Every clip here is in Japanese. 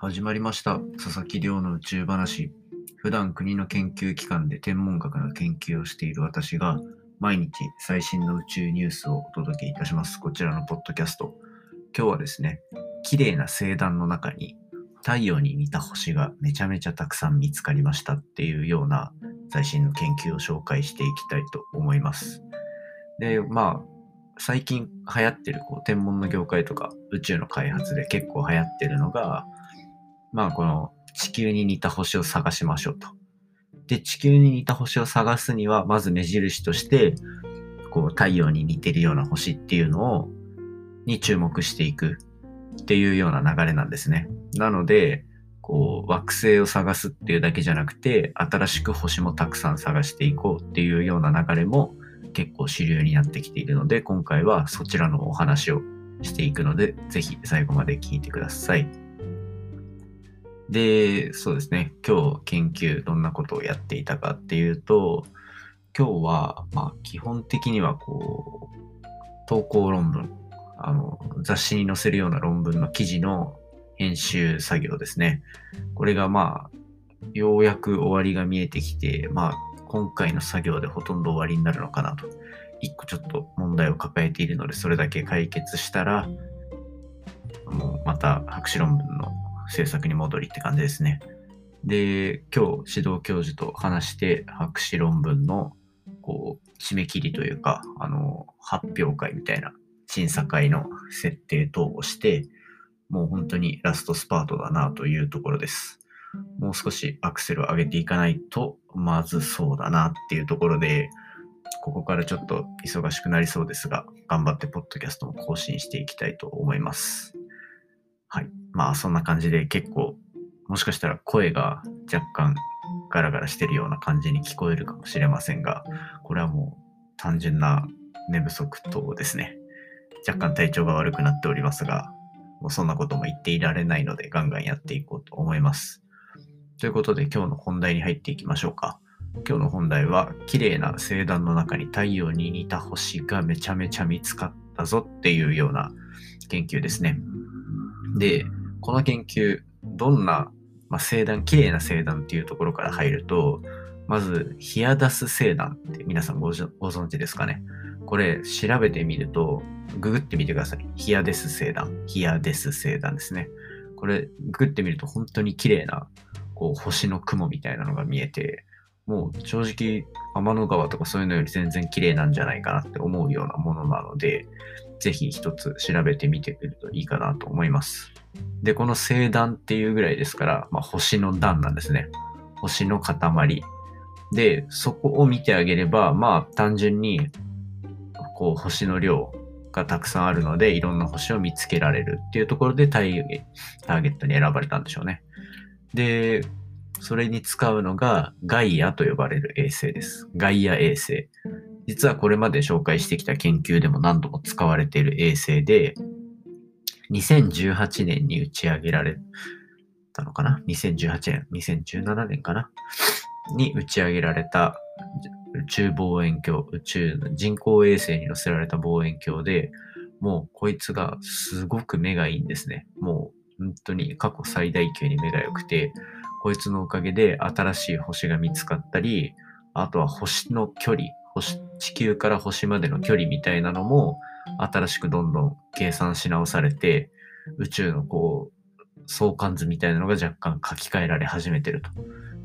始まりました。佐々木亮の宇宙話。普段国の研究機関で天文学の研究をしている私が毎日最新の宇宙ニュースをお届けいたします。こちらのポッドキャスト。今日はですね綺麗な星団の中に太陽に似た星がめちゃめちゃたくさん見つかりました。っていうような最新の研究を紹介していきたいと思います。でまあ最近流行ってるこう天文の業界とか宇宙の開発で結構流行ってるのが、まあこの地球に似た星を探しましょうと。で、地球に似た星を探すには、まず目印として、こう太陽に似てるような星っていうのを、に注目していくっていうような流れなんですね。なので、こう惑星を探すっていうだけじゃなくて、新しく星もたくさん探していこうっていうような流れも結構主流になってきているので、今回はそちらのお話をしていくので、ぜひ最後まで聞いてください。で、そうですね、今日研究どんなことをやっていたかっていうと、今日は、まあ、基本的にはこう、投稿論文、あの、雑誌に載せるような論文の記事の編集作業ですね。これがまあ、ようやく終わりが見えてきて、まあ、今回の作業でほとんど終わりになるのかなと。一個ちょっと問題を抱えているので、それだけ解決したら、もうまた博士論文の制作に戻りって感じですね。で、今日指導教授と話して博士論文のこう締め切りというか、あの、発表会みたいな審査会の設定等をして、もう本当にラストスパートだなというところです。もう少しアクセルを上げていかないとまずそうだなっていうところで、ここからちょっと忙しくなりそうですが、頑張ってポッドキャストも更新していきたいと思います。はい。まあそんな感じで結構、もしかしたら声が若干ガラガラしてるような感じに聞こえるかもしれませんが、これはもう単純な寝不足等ですね。若干体調が悪くなっておりますが、もうそんなことも言っていられないのでガンガンやっていこうと思います。ということで今日の本題に入っていきましょうか。今日の本題は綺麗な星団の中に太陽に似た星がめちゃめちゃ見つかったぞっていうような研究ですね。で、この研究、どんな、まあ、星団、綺麗な星団っていうところから入ると、まず、ヒアダス星団って皆さんご存知ですかね？これ調べてみると、ググってみてください。ヒアデス星団。ヒアデス星団ですね。これググってみると本当に綺麗なこう星の雲みたいなのが見えて、もう正直天の川とかそういうのより全然綺麗なんじゃないかなって思うようなものなので、ぜひ一つ調べてみてくれるといいかなと思います。で、この星団っていうぐらいですから、まあ、星の団なんですね。星の塊。で、そこを見てあげれば、まあ単純に、こう星の量がたくさんあるので、いろんな星を見つけられるっていうところでターゲットに選ばれたんでしょうね。で、それに使うのがガイアと呼ばれる衛星です。ガイア衛星。実はこれまで紹介してきた研究でも何度も使われている衛星で、2018年に打ち上げられたのかな ?2018 年、2017年かな？に打ち上げられた宇宙望遠鏡、宇宙の人工衛星に乗せられた望遠鏡で、もうこいつがすごく目がいいんですね。もう本当に過去最大級に目が良くて、こいつのおかげで新しい星が見つかったり、あとは星の距離、星地球から星までの距離みたいなのも新しくどんどん計算し直されて、宇宙のこう、相関図みたいなのが若干書き換えられ始めてると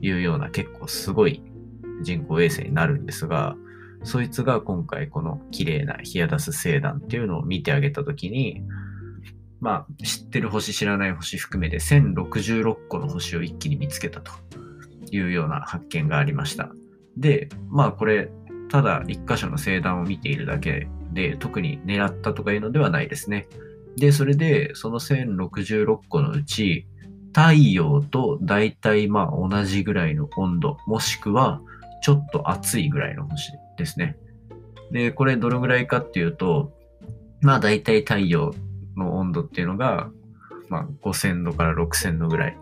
いうような結構すごい人工衛星になるんですが、そいつが今回この綺麗なヒアダス星団っていうのを見てあげたときに、まあ、知ってる星、知らない星含めて1066個の星を一気に見つけたというような発見がありました。で、まあこれ、ただ一箇所の星団を見ているだけで、特に狙ったとかいうのではないですね。で、それで、その1066個のうち、太陽と大体まあ同じぐらいの温度、もしくはちょっと暑いぐらいの星ですね。で、これどのぐらいかっていうと、まあ大体太陽の温度っていうのが、まあ、5000度から6000度ぐらい。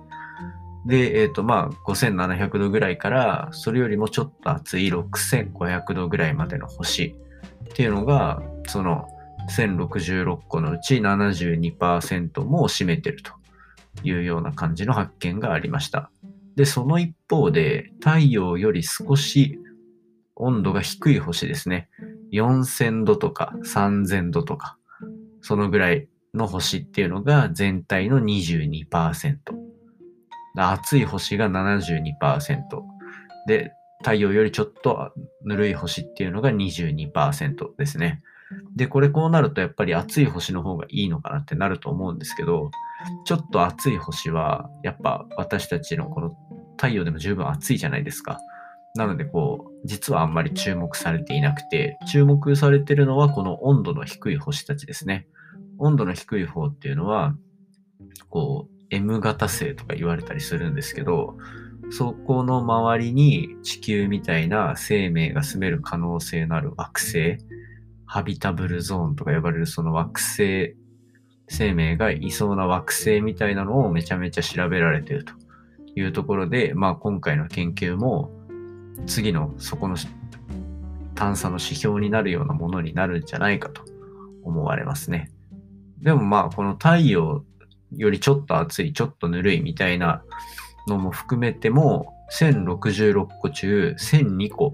で、えっ、ー、と、まあ、5700度ぐらいから、それよりもちょっと熱い6500度ぐらいまでの星っていうのが、その1066個のうち72%も占めてるというような感じの発見がありました。で、その一方で、太陽より少し温度が低い星ですね。4000度とか3000度とか、そのぐらいの星っていうのが全体の22%。熱い星が72%。で、太陽よりちょっとぬるい星っていうのが22%ですね。で、これこうなるとやっぱり熱い星の方がいいのかなってなると思うんですけど、ちょっと熱い星はやっぱ私たちのこの太陽でも十分暑いじゃないですか。なのでこう、実はあんまり注目されていなくて、注目されてるのはこの温度の低い星たちですね。温度の低い方っていうのは、こう、M 型星とか言われたりするんですけど、そこの周りに地球みたいな生命が住める可能性のある惑星、ハビタブルゾーンとか呼ばれるその惑星、生命がいそうな惑星みたいなのをめちゃめちゃ調べられてるというところで、まあ今回の研究も次のそこの探査の指標になるようなものになるんじゃないかと思われますね。でもまあこの太陽よりちょっと暑い、ちょっとぬるいみたいなのも含めても、1066個中1002個、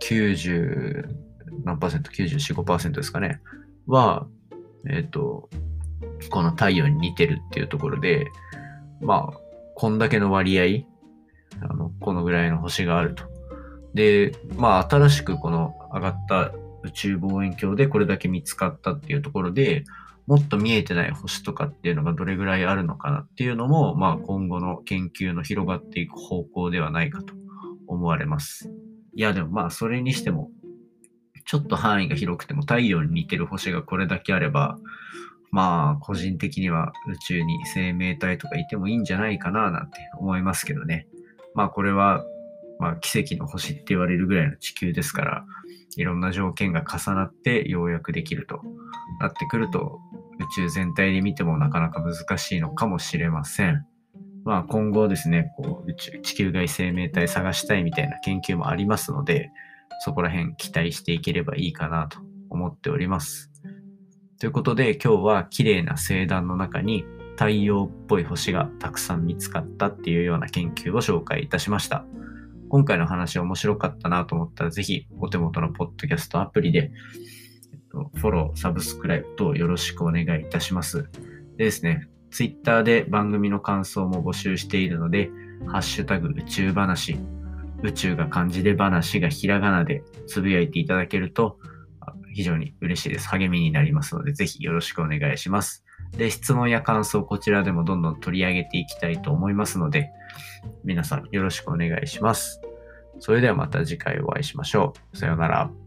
90何パーセント、94、5%ですかね、は、えっ、ー、と、この太陽に似てるっていうところで、まあ、こんだけの割合、あの、このぐらいの星があると。で、まあ、新しくこの上がった宇宙望遠鏡でこれだけ見つかったっていうところで、もっと見えてない星とかっていうのがどれぐらいあるのかなっていうのも、まあ今後の研究の広がっていく方向ではないかと思われます。いやでもまあそれにしても、ちょっと範囲が広くても太陽に似てる星がこれだけあれば、まあ個人的には宇宙に生命体とかいてもいいんじゃないかななんて思いますけどね。まあこれは、まあ奇跡の星って言われるぐらいの地球ですから、いろんな条件が重なってようやくできるとなってくると、宇宙全体で見てもなかなか難しいのかもしれません。まあ今後ですね、こう宇宙、地球外生命体探したいみたいな研究もありますので、そこら辺期待していければいいかなと思っております。ということで今日は綺麗な星団の中に太陽っぽい星がたくさん見つかったっていうような研究を紹介いたしました。今回の話面白かったなと思ったら、ぜひお手元のポッドキャストアプリで、フォロー、サブスクライブとよろしくお願いいたします。でですね、ツイッターで番組の感想も募集しているので、ハッシュタグ宇宙話、宇宙が漢字で話がひらがなでつぶやいていただけると非常に嬉しいです。励みになりますので、ぜひよろしくお願いします。で、質問や感想、こちらでもどんどん取り上げていきたいと思いますので、皆さんよろしくお願いします。それではまた次回お会いしましょう。さようなら。